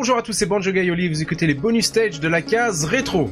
Bonjour à tous, c'est Banjo Gaioli, vous écoutez les bonus stage de la case rétro.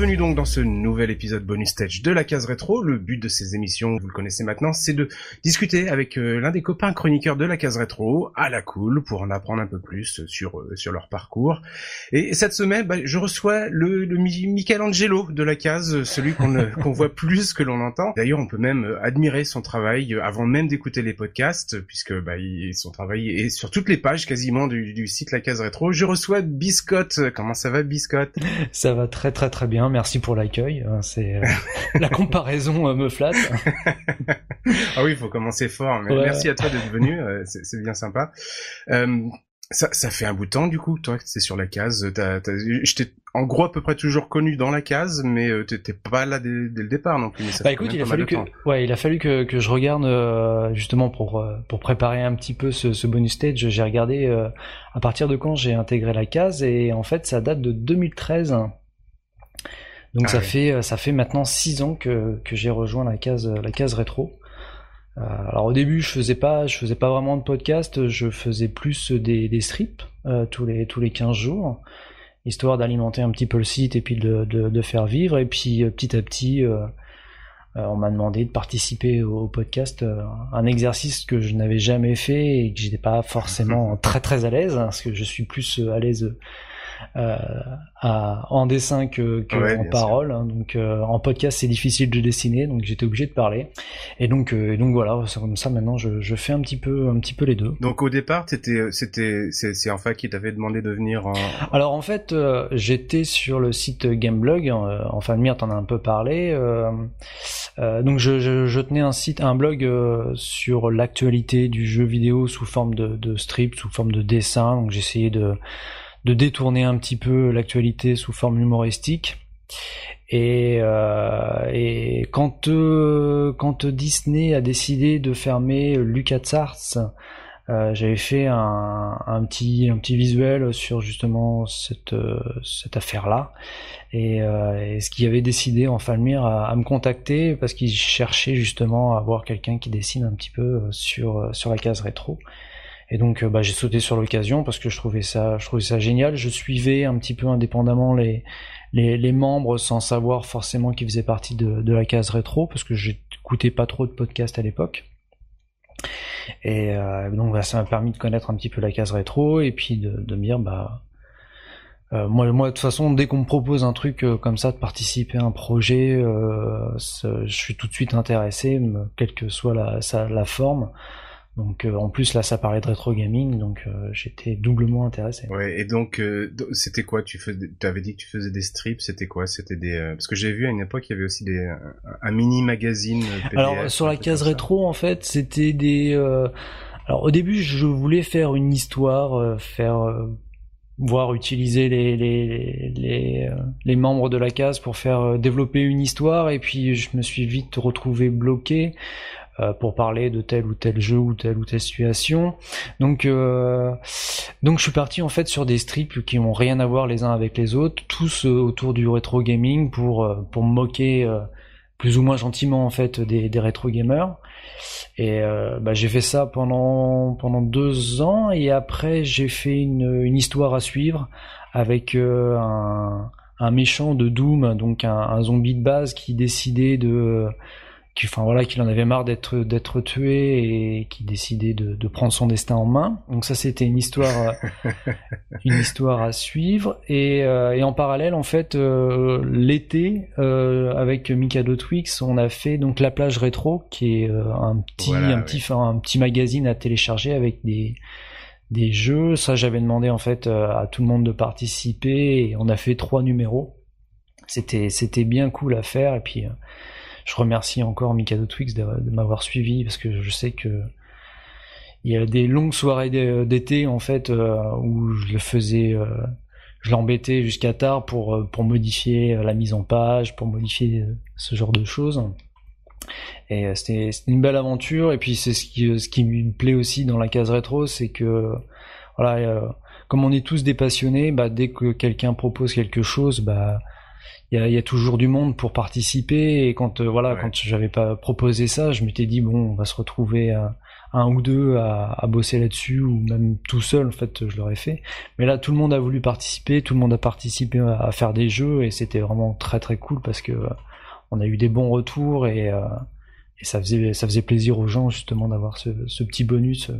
Bienvenue donc dans ce nouvel épisode bonus stage de la case rétro. Le but de ces émissions, vous le connaissez maintenant, c'est de discuter avec euh, l'un des copains chroniqueurs de la case rétro, à la cool, pour en apprendre un peu plus sur euh, sur leur parcours. Et cette semaine, bah, je reçois le, le Michelangelo de la case, celui qu'on voit plus que l'on entend. D'ailleurs, on peut même euh, admirer son travail avant même d'écouter les podcasts, puisque bah, son travail est sur toutes les pages quasiment du, du site La Case Rétro. Je reçois Biscotte. Comment ça va, Biscotte? Ça va très très très bien merci pour l'accueil. Euh, c'est euh, la comparaison euh, me flatte. ah oui, il faut commencer fort. Mais Merci à toi d'être venu, c'est bien sympa. Ça, ça, fait un bout de temps du coup, toi, c'est sur la case. je t'ai en gros à peu près toujours connu dans la case, mais t'étais pas là dès, le départ non plus. bah écoute, il a fallu que, ouais, il a fallu que, que je regarde justement pour pour préparer un petit peu ce, ce bonus stage. J'ai regardé à partir de quand j'ai intégré la case et en fait ça date de 2013. Donc ah ça fait euh, ça fait maintenant six ans que, que j'ai rejoint la case la case rétro. Euh, alors au début je faisais pas je faisais pas vraiment de podcast, je faisais plus des, des strips euh, tous les tous les 15 jours, histoire d'alimenter un petit peu le site et puis de, de, de faire vivre. Et puis petit à petit on m'a demandé de participer au, podcast, un exercice que je n'avais jamais fait et que j'étais pas forcément très très à l'aise, hein, parce que je suis plus à l'aise euh, en dessin que, en parole. Hein. donc euh, en podcast c'est difficile de dessiner, donc j'étais obligé de parler. Et donc euh, donc voilà, c'est comme ça maintenant je, je, fais un petit peu un petit peu les deux. Donc au départ c'était c'était c'est enfin qui t'avait demandé de venir. En... Alors en fait j'étais sur le site Gameblog. enfin Mire t'en a un peu parlé. donc je, je, je, tenais un site un blog sur l'actualité du jeu vidéo sous forme de, de strip, sous forme de dessin. Donc j'essayais de de détourner un petit peu l'actualité sous forme humoristique. Et, euh, euh, quand Disney a décidé de fermer LucasArts, euh, j'avais fait un, petit visuel sur justement cette cette affaire là et, euh, ce qui avait décidé en Falmir à, à me contacter parce qu'il cherchait justement à avoir quelqu'un qui dessine un petit peu sur la case rétro et donc, euh, bah, j'ai sauté sur l'occasion parce que je trouvais ça, je trouvais ça génial. Je suivais un petit peu indépendamment les, les, les membres sans savoir forcément qu'ils faisaient partie de, de la case rétro parce que j'écoutais pas trop de podcasts à l'époque. Et euh, donc, bah, ça m'a permis de connaître un petit peu la case rétro et puis de, de me dire, bah, euh, moi, moi, de toute façon, dès qu'on me propose un truc euh, comme ça, de participer à un projet, euh, je suis tout de suite intéressé, quelle que soit la, la forme. Donc euh, en plus là ça parlait de rétro gaming donc euh, j'étais doublement intéressé. Ouais et donc euh, c'était quoi? Tu avais dit que tu faisais des strips c'était quoi? C'était des parce que j'ai vu à une époque il y avait aussi des un, mini magazine Alors sur la case rétro en fait c'était des alors au début je voulais faire une histoire faire voir utiliser les, les, les, les, membres de la case pour faire développer une histoire et puis je me suis vite retrouvé bloqué pour parler de tel ou tel jeu ou telle ou telle situation. Donc, euh, donc je suis parti en fait sur des strips qui ont rien à voir les uns avec les autres, tous euh, autour du rétro gaming pour pour moquer plus ou moins gentiment en fait des, des rétro gamers. Et bah, j'ai fait ça pendant pendant deux ans et après j'ai fait une, une histoire à suivre avec un, un méchant de Doom, donc un zombie de base qui décidait de qui, enfin voilà, qu'il en avait marre d'être d'être tué et qui décidait de, de, prendre son destin en main. Donc ça, c'était une histoire, euh, une histoire à suivre. Et, euh, et en parallèle, en fait, euh, l'été, avec Mikado Twix, on a fait donc la plage rétro, qui est un petit, un petit, un petit magazine à télécharger avec des des jeux. Ça, j'avais demandé en fait à tout le monde de participer et on a fait trois numéros. C'était c'était bien cool à faire et puis je remercie encore Mikado Twix de, m'avoir suivi parce que je sais que il y a des longues soirées d'été en fait où je le faisais je l'embêtais jusqu'à tard pour euh, pour modifier euh, la mise en page, pour modifier euh, ce genre de choses. Et c'était une belle aventure. Et puis c'est ce qui ce qui me plaît aussi dans la case rétro, c'est que voilà, comme on est tous des passionnés, bah dès que quelqu'un propose quelque chose, bah il y a, y a, toujours du monde pour participer. Et quand voilà, quand j'avais pas proposé ça, je m'étais dit bon, on va se retrouver à un ou deux à, à bosser là-dessus ou même tout seul en fait je l'aurais fait mais là tout le monde a voulu participer tout le monde a participé à, faire des jeux et c'était vraiment très très cool parce que euh, on a eu des bons retours et, euh, et ça faisait ça faisait plaisir aux gens justement d'avoir ce, ce, petit bonus euh,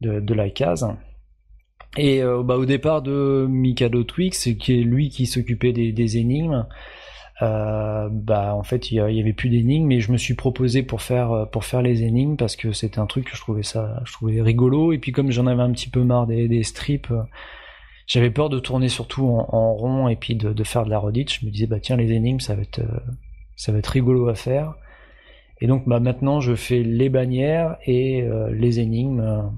de, de la case et bah, au départ de Mikado Twix qui est lui qui s'occupait des, énigmes euh, bah en fait il y, avait plus d'énigmes mais je me suis proposé pour faire euh, pour faire les énigmes parce que c'était un truc que je trouvais ça je trouvais rigolo. Et puis comme j'en avais un petit peu marre des, strips euh, j'avais peur de tourner surtout en, rond et puis de, de, faire de la redite. Je me disais bah tiens les énigmes ça va être ça va être rigolo à faire. Et donc bah maintenant je fais les bannières et les énigmes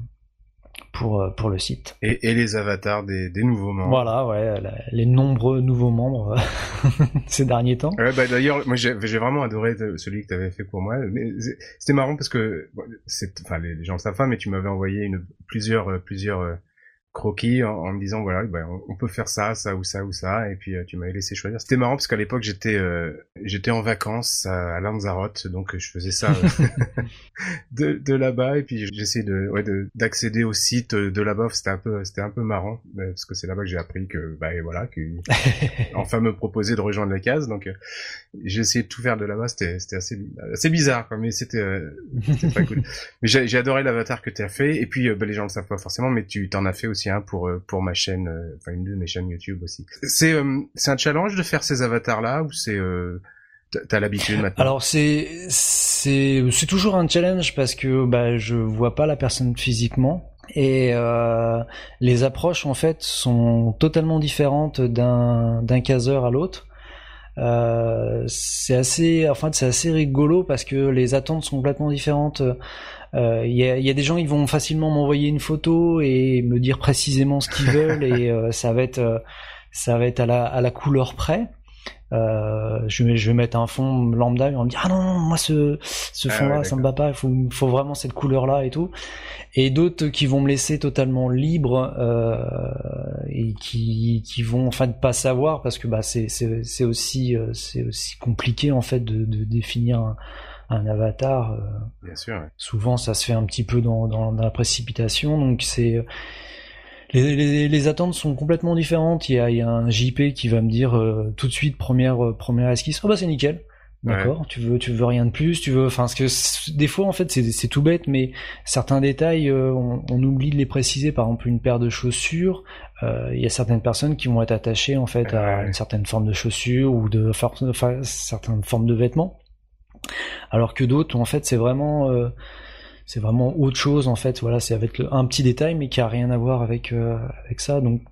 pour, euh, pour le site. Et, et les avatars des, des, nouveaux membres. Voilà, ouais, les nombreux nouveaux membres euh, ces derniers temps. Ouais, bah, D'ailleurs, moi j'ai vraiment adoré celui que tu avais fait pour moi. C'était marrant parce que, enfin les, les gens le savent pas, mais tu m'avais envoyé une, plusieurs, euh, plusieurs croquis en, me disant voilà ben, on peut faire ça ça ou ça ou ça et puis euh, tu m'avais laissé choisir. C'était marrant parce qu'à l'époque j'étais euh, j'étais en vacances à, Lanzarote donc je faisais ça euh, de, de là-bas et puis j'essayais de ouais d'accéder au site de là-bas. C'était un peu c'était un peu marrant parce que c'est là-bas que j'ai appris que bah voilà que enfin me proposer de rejoindre la case. Donc j'ai essayé de tout faire de là-bas. C'était c'était assez assez bizarre quoi mais c'était c'était pas cool. Mais j'ai adoré l'avatar que tu as fait et puis bah, les gens le savent pas forcément mais tu t'en as fait aussi pour euh, pour ma chaîne, euh, enfin une de mes chaînes YouTube aussi. C'est euh, c'est un challenge de faire ces avatars là ou c'est T'as l'habitude maintenant? Alors c'est c'est c'est toujours un challenge parce que bah je vois pas la personne physiquement et euh, les approches en fait sont totalement différentes d'un d'un caseur à l'autre. Euh, c'est assez, enfin c'est assez rigolo parce que les attentes sont complètement différentes. Il euh, y, a, y, a, des gens qui vont facilement m'envoyer une photo et me dire précisément ce qu'ils veulent et euh, ça va être euh, ça va être à la, à la couleur près. Euh, je, vais, je vais mettre un fond lambda et on me dit ah non, non moi ce, ce ah fond là ça me va pas il faut, faut vraiment cette couleur là et tout et d'autres qui vont me laisser totalement libre euh, et qui, qui vont enfin pas savoir parce que bah c'est c'est aussi c'est aussi compliqué en fait de, de définir un, un avatar. Euh, Bien sûr. Souvent, ça se fait un petit peu dans, dans, la précipitation, donc c'est les, les, attentes sont complètement différentes. Il y a, il y a un JP qui va me dire euh, tout de suite première euh, première esquisse, oh bah c'est nickel. D'accord, tu veux tu veux rien de plus, tu veux enfin que des fois en fait c'est c'est tout bête mais certains détails on, on, oublie de les préciser. Par exemple une paire de chaussures, il y a certaines personnes qui vont être attachées en fait à une certaine forme de chaussures ou de enfin, certaines formes de vêtements. Alors que d'autres en fait c'est vraiment euh, c'est vraiment autre chose en fait. Voilà c'est avec un petit détail mais qui a rien à voir avec euh, avec ça. Donc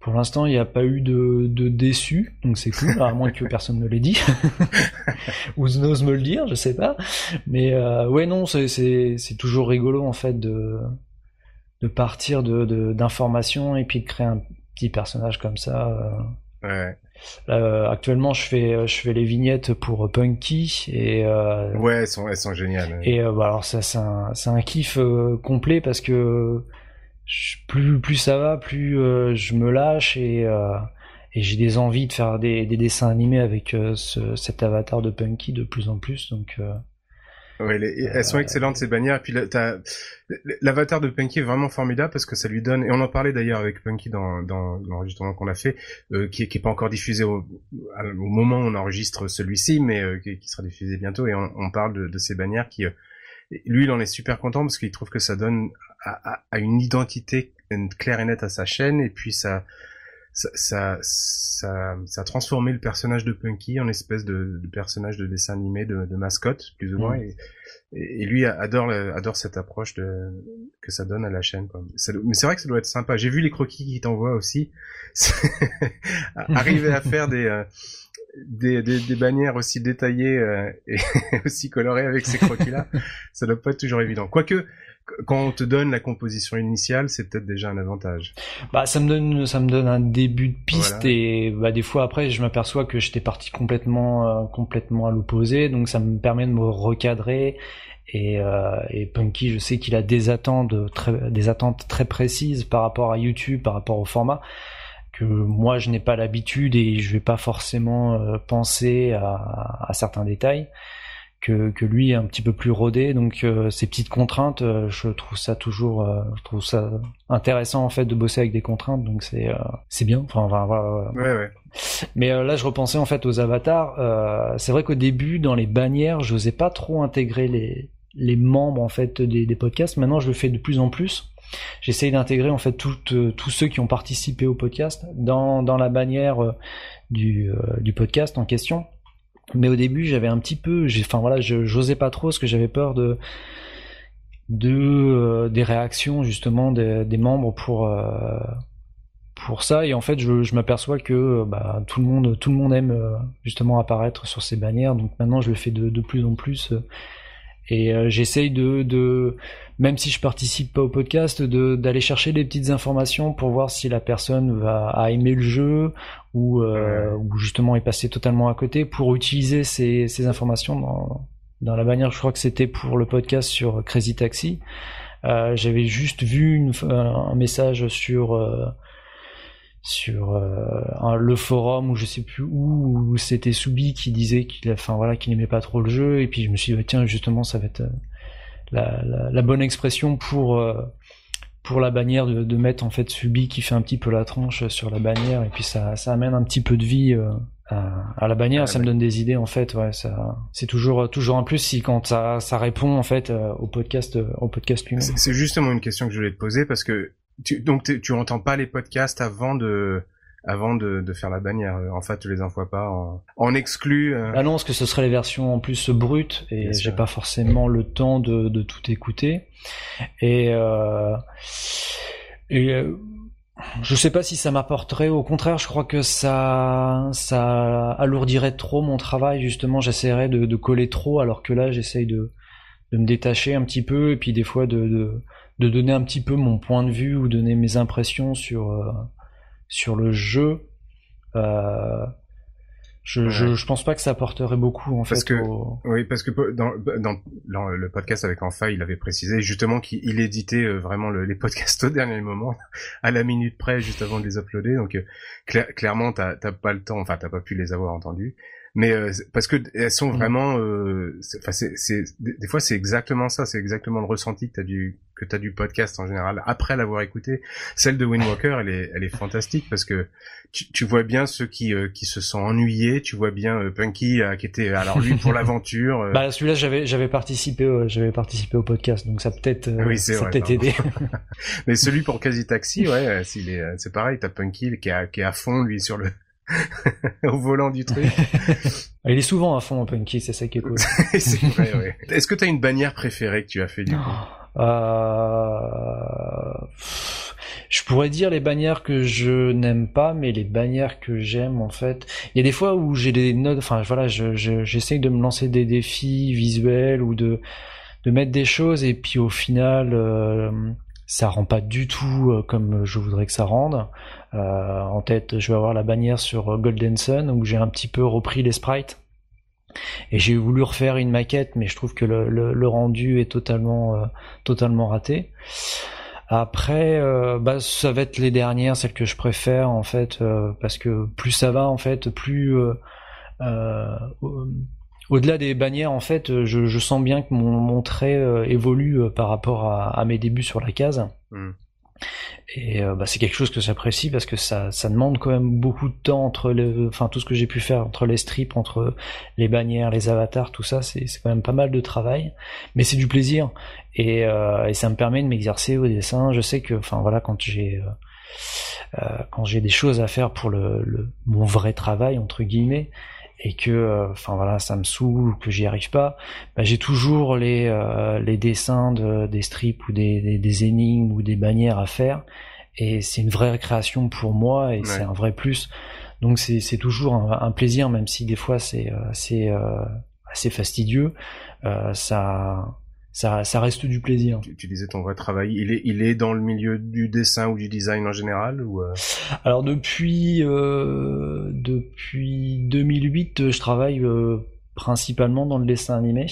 pour l'instant il n'y a pas eu de, de déçu donc c'est cool à moins que personne ne l'ait dit. Ou n'ose me le dire je sais pas. Mais euh, ouais non c'est c'est toujours rigolo en fait de de partir de d'informations et puis de créer un petit personnage comme ça ouais euh, actuellement, je fais euh, je fais les vignettes pour Punky et euh, ouais, elles sont elles sont géniales. Et bah, alors ça c'est un c'est un kiff complet parce que plus plus ça va, plus je me lâche et et j'ai des envies de faire des, des dessins animés avec ce, cet avatar de Punky de plus en plus donc Ouais, elles sont excellentes ces bannières. Et puis l'avatar de Punky est vraiment formidable parce que ça lui donne. Et on en parlait d'ailleurs avec Punky dans, dans l'enregistrement qu'on a fait, euh, qui, qui est pas encore diffusé au, au moment où on enregistre celui-ci, mais euh, qui, sera diffusé bientôt. Et on, on parle de, de, ces bannières qui, euh, lui, il en est super content parce qu'il trouve que ça donne à, à, à, une identité claire et nette à sa chaîne. Et puis ça ça, ça, ça, ça, a transformé le personnage de Punky en espèce de, de personnage de dessin animé, de, de mascotte, plus ou moins. Mm. Et, et, lui adore, adore cette approche de, que ça donne à la chaîne. Quoi. mais c'est vrai que ça doit être sympa. J'ai vu les croquis qu'il t'envoie aussi. Arriver à faire des, euh, des, des, des, bannières aussi détaillées euh, et aussi colorées avec ces croquis-là, ça doit pas être toujours évident. Quoique, quand on te donne la composition initiale, c'est peut-être déjà un avantage. Bah, ça me donne, ça me donne un début de piste et bah, des fois après, je m'aperçois que j'étais parti complètement, euh, complètement à l'opposé, donc ça me permet de me recadrer. Et, euh, et Punky, je sais qu'il a des attentes très, des attentes très précises par rapport à YouTube, par rapport au format que moi je n'ai pas l'habitude et je vais pas forcément euh, penser à, à certains détails que, que lui est un petit peu plus rodé. Donc euh, ces petites contraintes, euh, je trouve ça toujours, euh, je trouve ça intéressant en fait de bosser avec des contraintes. Donc c'est c'est bien. Enfin, enfin voilà. Ouais, ouais. Mais là, je repensais en fait aux avatars. c'est vrai qu'au début, dans les bannières, je n'osais pas trop intégrer les les membres en fait des, des podcasts. Maintenant, je le fais de plus en plus. J'essaye d'intégrer en fait tous ceux qui ont participé au podcast dans, dans la bannière du, du podcast en question mais au début j'avais un petit peu enfin voilà j'osais pas trop parce que j'avais peur de euh, des réactions justement des, membres pour euh, pour ça. Et en fait je, m'aperçois que bah, tout le monde tout le monde aime euh, justement apparaître sur ces bannières. Donc maintenant je le fais de, de plus en plus et j'essaye de, de même si je participe pas au podcast d'aller chercher des petites informations pour voir si la personne va a aimé le jeu ou, euh, ou justement est passé totalement à côté pour utiliser ces, ces informations dans, dans la bannière. Je crois que c'était pour le podcast sur Crazy Taxi. Euh, J'avais juste vu une, un message sur euh, sur euh, le forum ou je sais plus où, où c'était Soubi qui disait qu'il enfin voilà qu'il n'aimait pas trop le jeu et puis je me suis dit tiens justement ça va être euh, la, la, la bonne expression pour euh, pour la bannière de, de, mettre en fait Subi qui fait un petit peu la tranche sur la bannière et puis ça, ça amène un petit peu de vie euh, à, à, la bannière. Ça me donne des idées en fait ouais ça c'est toujours toujours un plus si quand ça, ça répond en fait euh, au podcast euh, au podcast lui-même. C'est justement une question que je voulais te poser parce que tu, donc tu entends pas les podcasts avant de avant de, de, faire la bannière. En fait, tu les envoies pas en, en exclu. Euh... Ah non, parce que ce serait les versions en plus brutes et j'ai pas forcément le temps de, de tout écouter. Et, euh, et euh, je sais pas si ça m'apporterait. Au contraire, je crois que ça, ça alourdirait trop mon travail. Justement, j'essaierais de, de, coller trop, alors que là, j'essaye de, de me détacher un petit peu et puis des fois de, de, de donner un petit peu mon point de vue ou donner mes impressions sur euh, sur le jeu, euh, je, je, je, pense pas que ça apporterait beaucoup en parce fait. Que, Oui, parce que dans, dans, le podcast avec Enfa, il avait précisé justement qu'il éditait euh, vraiment le, les podcasts au dernier moment, à la minute près, juste avant de les uploader. Donc euh, clairement, t'as pas le temps, enfin t'as pas pu les avoir entendus mais euh, parce que elles sont mm. vraiment euh, c'est c'est des fois c'est exactement ça c'est exactement le ressenti que t'as du que t'as du podcast en général après l'avoir écouté. Celle de Wind Walker elle est elle est fantastique parce que tu, tu vois bien ceux qui euh, qui se sont ennuyés tu vois bien Punky qui était alors lui pour l'aventure bah celui-là j'avais j'avais participé j'avais participé au podcast donc ça peut-être oui, ça peut être aidé. Mais celui pour Quasi Taxi ouais c'est c'est pareil t'as Punky qui est qui est à fond lui sur le au volant du truc. Il est souvent à fond en punky, c'est ça qui est cool. c'est vrai, ouais. Est-ce que tu as une bannière préférée que tu as fait du coup? Euh... Je pourrais dire les bannières que je n'aime pas, mais les bannières que j'aime en fait. Il y a des fois où j'ai des notes, enfin voilà, j'essaye je, de me lancer des défis visuels ou de de mettre des choses et puis au final euh, ça rend pas du tout euh, comme je voudrais que ça rende. Euh, en tête, je vais avoir la bannière sur Golden Sun où j'ai un petit peu repris les sprites. Et j'ai voulu refaire une maquette, mais je trouve que le, rendu est totalement, euh, totalement raté. Après, euh, bah, ça va être les dernières, celles que je préfère en fait, euh, parce que plus ça va en fait, plus au-delà des bannières, en fait, je, sens bien que mon, trait évolue par rapport à, à, mes débuts sur la case. Hmm. Et euh, bah, c'est quelque chose que j'apprécie parce que ça, ça demande quand même beaucoup de temps entre les, enfin tout ce que j'ai pu faire entre les strips, entre les bannières, les avatars, tout ça, c'est quand même pas mal de travail, mais c'est du plaisir et, euh, et ça me permet de m'exercer au dessin. Je sais que, enfin voilà, quand j'ai euh, quand j'ai des choses à faire pour le, le, mon vrai travail entre guillemets et que enfin voilà ça me saoule ou que j'y arrive pas bah, j'ai toujours les les dessins de, des strips ou des, des, des énigmes ou des bannières à faire et c'est une vraie récréation pour moi et c'est un vrai plus. Donc c'est toujours un, plaisir, même si des fois c'est assez, euh, assez fastidieux. Euh, ça, ça, ça reste du plaisir. Tu, disais ton vrai travail, il est, il est dans le milieu du dessin ou du design en général ou euh? Alors depuis, euh, depuis 2008, je travaille euh, principalement dans le dessin animé.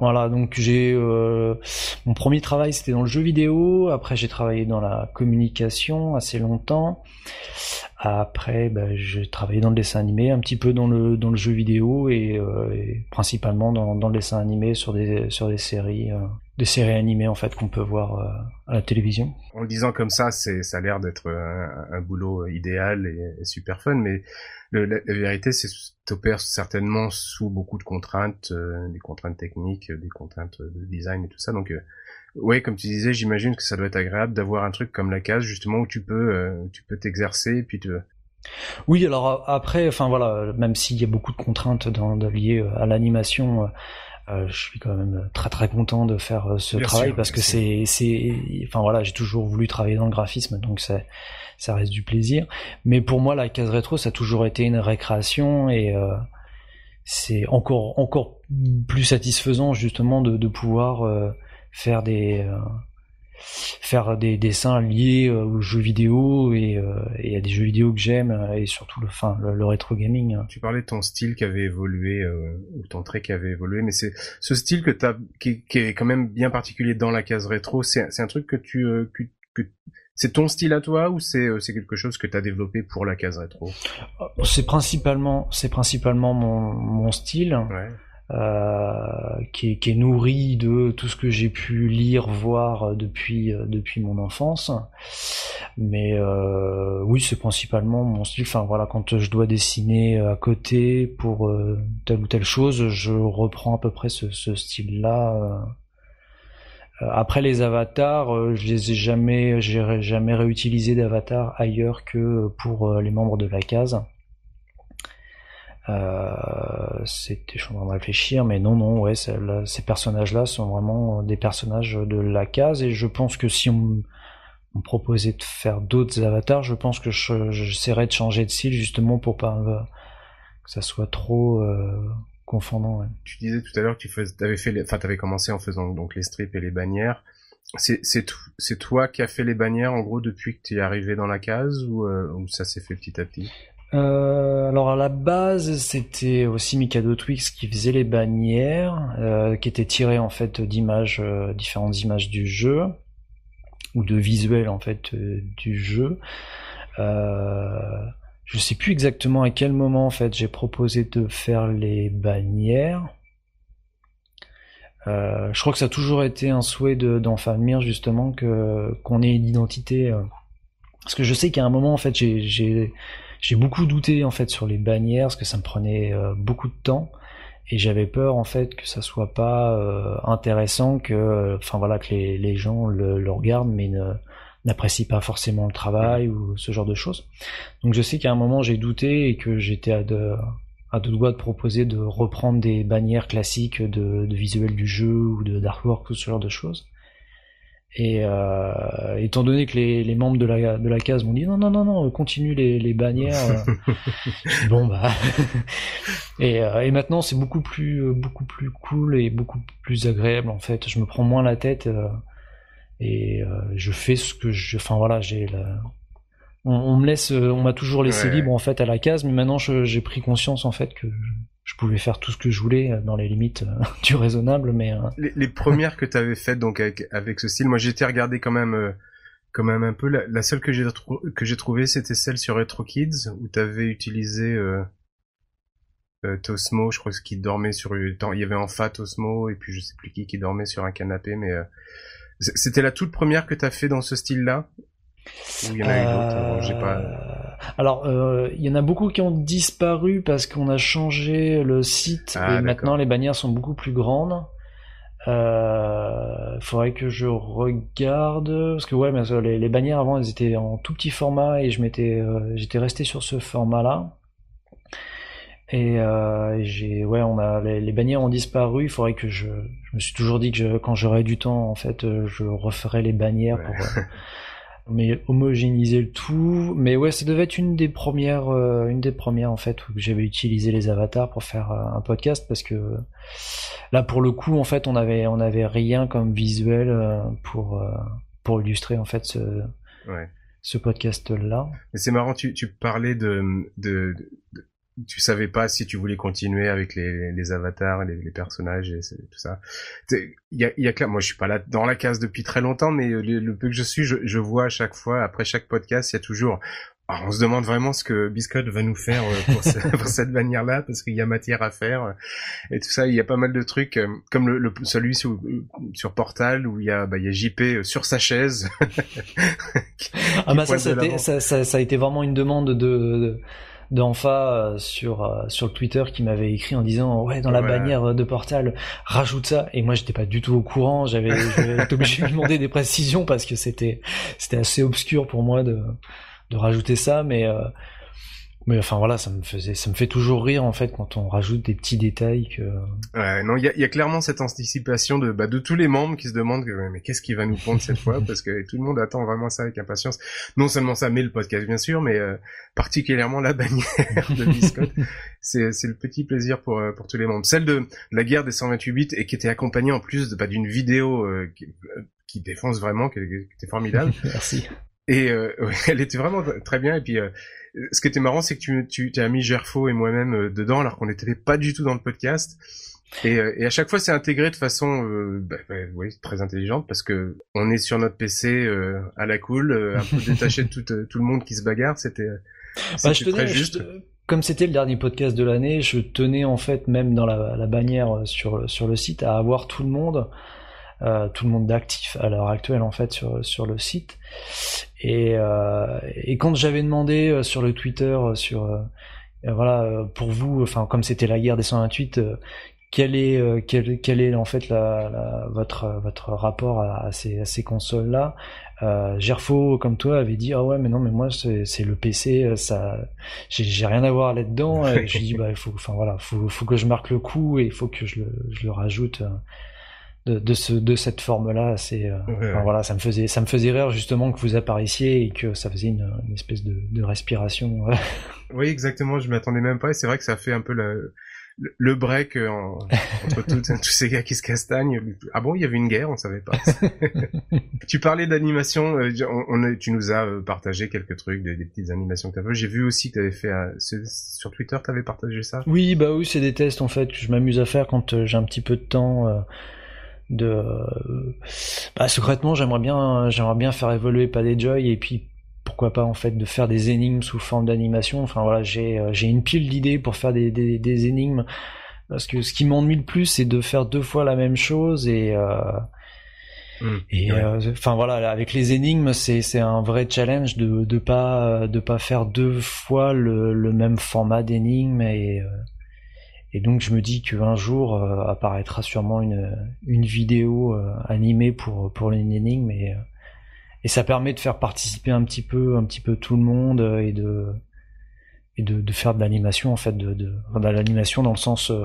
Voilà, donc j'ai mon premier travail c'était dans le jeu vidéo. Après j'ai travaillé dans la communication assez longtemps. Après ben, j'ai travaillé dans le dessin animé, un petit peu dans le dans le jeu vidéo et, euh, principalement dans, dans, le dessin animé sur des sur des séries euh, des séries animées en fait qu'on peut voir à la télévision. En le disant comme ça, ça a l'air d'être un, boulot idéal et, super fun, mais la, vérité, c'est que certainement sous beaucoup de contraintes, euh, des contraintes techniques, des contraintes de design et tout ça. Donc, euh, ouais, comme tu disais, j'imagine que ça doit être agréable d'avoir un truc comme la case justement où tu peux, euh, tu peux t'exercer et puis te. Oui, alors après, enfin voilà, même s'il y a beaucoup de contraintes dans, liées à l'animation. Euh, je suis quand même très très content de faire ce travail parce que c'est c'est enfin voilà j'ai toujours voulu travailler dans le graphisme donc c'est ça reste du plaisir. Mais pour moi, la case rétro, ça a toujours été une récréation et euh, c'est encore encore plus satisfaisant justement de, de pouvoir euh, faire des euh, faire des dessins liés aux jeux vidéo et, et à des jeux vidéo que j'aime et surtout le, fin, le, rétro gaming. Tu parlais de ton style qui avait évolué ou ton trait qui avait évolué, mais c'est ce style que t'as qui, qui est quand même bien particulier dans la case rétro. C'est c'est un truc que tu que, que c'est ton style à toi ou c'est euh, c'est quelque chose que tu as développé pour la case rétro? C'est principalement c'est principalement mon, mon style. Euh, qui, est, qui, est, nourri de tout ce que j'ai pu lire, voir depuis euh, depuis mon enfance. Mais euh, oui, c'est principalement mon style. Enfin voilà, quand je dois dessiner à côté pour euh, telle ou telle chose, je reprends à peu près ce, style-là euh, après les avatars, euh, je les ai jamais, j'ai jamais réutilisé d'avatar ailleurs que pour euh, les membres de la case. C'était, je suis en train de réfléchir, mais non, non, ouais, ces personnages-là sont vraiment des personnages de la case, et je pense que si on me proposait de faire d'autres avatars, je pense que j'essaierais de changer de style justement pour pas que ça soit trop confondant. Tu disais tout à l'heure que tu avais fait, enfin, avais commencé en faisant donc les strips et les bannières. C'est toi qui as fait les bannières en gros depuis que tu es arrivé dans la case euh, ou ça s'est fait petit à petit? Euh, alors à la base, c'était aussi Mikado Twix qui faisait les bannières, euh, qui étaient tirées en fait d'images, euh, différentes images du jeu ou de visuels en fait du jeu. Je sais plus exactement à quel moment en fait j'ai proposé de faire les bannières. Je crois que ça a toujours été un souhait d'Enfalmir justement que qu'on ait une identité. Parce que je sais qu'à un moment en fait j'ai j'ai beaucoup douté en fait sur les bannières parce que ça me prenait euh, beaucoup de temps et j'avais peur en fait que ça soit pas intéressant que enfin voilà que les, gens le, regardent mais ne n'apprécie pas forcément le travail ou ce genre de choses. Donc je sais qu'à un moment j'ai douté et que j'étais à deux doigts de proposer de reprendre des bannières classiques de, de visuels du jeu ou de d'artwork ou ce genre de choses. Et euh, étant donné que les, les, membres de la, de la case m'ont dit non non non non continue les, les bannières bon bah. Et, euh, et maintenant c'est beaucoup plus beaucoup plus cool et beaucoup plus agréable en fait. Je me prends moins la tête euh, et euh, je fais ce que je enfin voilà j'ai on, me laisse on m'a toujours laissé libre en fait à la case mais maintenant j'ai pris conscience en fait que je pouvais faire tout ce que je voulais euh, dans les limites euh, du raisonnable mais les, premières que tu avais faites donc avec, avec ce style moi j'étais regardé quand même quand même un peu. La, seule que j'ai que j'ai trouvé c'était celle sur Retro Kids où tu avais utilisé euh, Tosmo, je crois qu'il dormait sur il y avait en fat Tosmo et puis je sais plus qui qui dormait sur un canapé mais c'était la toute première que tu as fait dans ce style-là? Ou il y en a eu d'autres pas... Euh, alors, euh, il y en a beaucoup qui ont disparu parce qu'on a changé le site ah, et maintenant les bannières sont beaucoup plus grandes. Euh, faudrait que je regarde parce que ouais, mais les, les, bannières avant elles étaient en tout petit format et je m'étais, euh, j'étais resté sur ce format-là. Et euh, j'ai, ouais, on a les, bannières ont disparu. Il faudrait que je, je me suis toujours dit que quand j'aurais du temps, en fait, je referais les bannières pour mais homogénéiser le tout. Mais ouais, ça devait être une des premières, euh, une des premières en fait où j'avais utilisé les avatars pour faire euh, un podcast parce que là pour le coup en fait on avait on avait rien comme visuel euh, pour pour illustrer en fait ce ce podcast là. Mais c'est marrant, tu tu parlais de, de, de tu savais pas si tu voulais continuer avec les, les avatars, les, les, personnages et tout ça. Il y a, y a moi je suis pas là dans la case depuis très longtemps, mais le, peu que je suis, je, je, vois à chaque fois, après chaque podcast, il y a toujours. Alors on se demande vraiment ce que Biscotte va nous faire euh, pour, pour cette manière-là, parce qu'il y a matière à faire et tout ça. Il y a pas mal de trucs, euh, comme le, celui sur, sur Portal où il y a, bah, il y a JP euh, sur sa chaise. ah bah ça, ça, ça, ça, a été vraiment une demande de, de d'Enfa euh, sur euh, sur Twitter qui m'avait écrit en disant ouais dans la bannière de Portal rajoute ça et moi j'étais pas du tout au courant. J'avais été obligé de lui demander des précisions parce que c'était c'était assez obscur pour moi de de rajouter ça. Mais euh, mais enfin voilà, ça me faisait, ça me fait toujours rire en fait quand on rajoute des petits détails que. Ouais, non, il y a, y a, clairement cette anticipation de bah, de tous les membres qui se demandent que, mais qu'est-ce qui va nous prendre cette fois? Parce que tout le monde attend vraiment ça avec impatience. Non seulement ça, mais le podcast bien sûr, mais euh, particulièrement la bannière de Discord. c'est c'est le petit plaisir pour euh, pour tous les membres. Celle de la guerre des 128 bits et qui était accompagnée en plus de bah, d'une vidéo euh, qui, qui défonce vraiment, qui, était formidable. Merci. Et elle était vraiment très bien et puis ce qui était marrant, c'est que tu, as mis Gerfo et moi-même euh, dedans, alors qu'on n'était pas du tout dans le podcast. Et, euh, et à chaque fois, c'est intégré de façon, euh, bah, bah, oui, très intelligente, parce que on est sur notre PC à la cool, un peu détaché de tout, tout le monde qui se bagarre. C'était bah, très juste. comme c'était le dernier podcast de l'année, je tenais en fait même dans la, la bannière sur sur le site à avoir tout le monde euh, tout le monde d'actifs à l'heure actuelle en fait sur sur le site. Et, euh, et quand j'avais demandé euh, sur le Twitter sur voilà pour vous, enfin comme c'était la guerre des 128, quel est quel, quel est en fait la, votre votre rapport à, ces, à ces consoles là euh, Gerfo comme toi avait dit ah ouais mais non mais moi c'est le PC j'ai rien à voir là dedans et je dis bah il faut voilà faut faut que je marque le coup et il faut que je le je le rajoute de, de, ce, de cette forme-là. C'est euh, voilà, ça me faisait ça me faisait rire justement que vous apparaissiez et que ça faisait une, une espèce de, de respiration. oui, exactement. Je m'attendais même pas. Et c'est vrai que ça fait un peu le, le break euh, entre tous ces gars qui se castagnent. Ah bon, il y avait une guerre, on savait pas. tu parlais d'animation, euh, on, tu nous as partagé quelques trucs, des, petites animations que tu fait. J'ai vu aussi que tu avais fait sur Twitter, tu avais partagé ça? Oui, bah oui, c'est des tests en fait que je m'amuse à faire quand j'ai un petit peu de temps de bah, secrètement j'aimerais bien j'aimerais bien faire évoluer pas des Joy et puis pourquoi pas en fait de faire des énigmes sous forme d'animation. Enfin voilà j'ai euh, j'ai une pile d'idées pour faire des, des, des, énigmes. Parce que ce qui m'ennuie le plus c'est de faire deux fois la même chose et euh, mmh, et euh, enfin voilà avec les énigmes c'est c'est un vrai challenge de de pas de pas faire deux fois le, le même format d'énigmes et et donc je me dis qu'un jour euh, apparaîtra sûrement une, une vidéo euh, animée pour pour l'énigme et euh, et ça permet de faire participer un petit peu un petit peu tout le monde et de et de, de faire de l'animation en fait de, de, de l'animation dans le sens euh...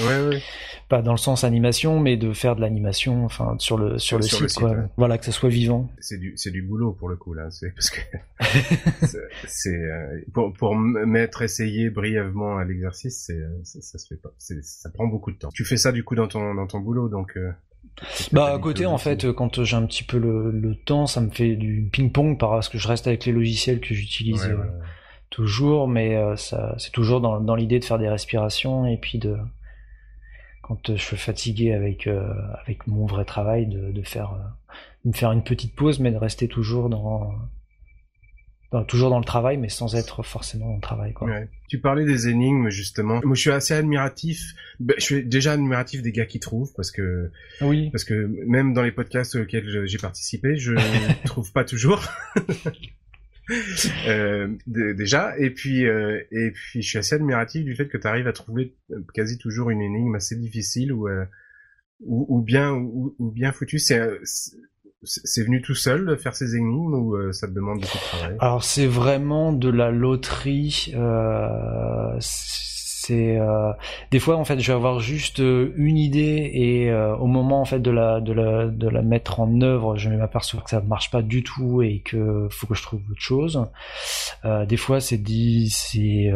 ouais, ouais. pas dans le sens animation mais de faire de l'animation enfin sur le sur, le, site, quoi. voilà que ça soit vivant. C'est du c'est du boulot pour le coup là c'est parce que c'est euh, pour pour mettre essayer brièvement à l'exercice c'est ça se fait pas. Ça prend beaucoup de temps. Tu fais ça du coup dans ton dans ton boulot donc euh... Bah à côté en fait quand j'ai un petit peu le, le temps ça me fait du ping-pong parce que je reste avec les logiciels que j'utilise euh, toujours, mais euh, ça, c'est toujours dans, dans l'idée de faire des respirations et puis de, quand je suis fatigué avec euh, avec mon vrai travail, de, de faire euh, me faire une petite pause, mais de rester toujours dans, toujours dans le travail, mais sans être forcément dans le travail. Quoi. Tu parlais des énigmes justement. Moi, je suis assez admiratif. Ben, je suis déjà admiratif des gars qui trouvent parce que oui, parce que même dans les podcasts auxquels j'ai participé, je trouve pas toujours. euh, déjà et puis euh, et puis je suis assez admiratif du fait que tu arrives à trouver euh, quasi toujours une énigme assez difficile ou euh, ou, bien ou, bien foutu. C'est c'est venu tout seul faire ces énigmes ou ça te demande beaucoup de travail? Alors c'est vraiment de la loterie. Euh, c'est euh, des fois en fait je vais avoir juste euh, une idée et euh, au moment en fait de la de la de la mettre en œuvre je vais m'apercevoir que ça marche pas du tout et que faut que je trouve autre chose. Des fois c'est dit c'est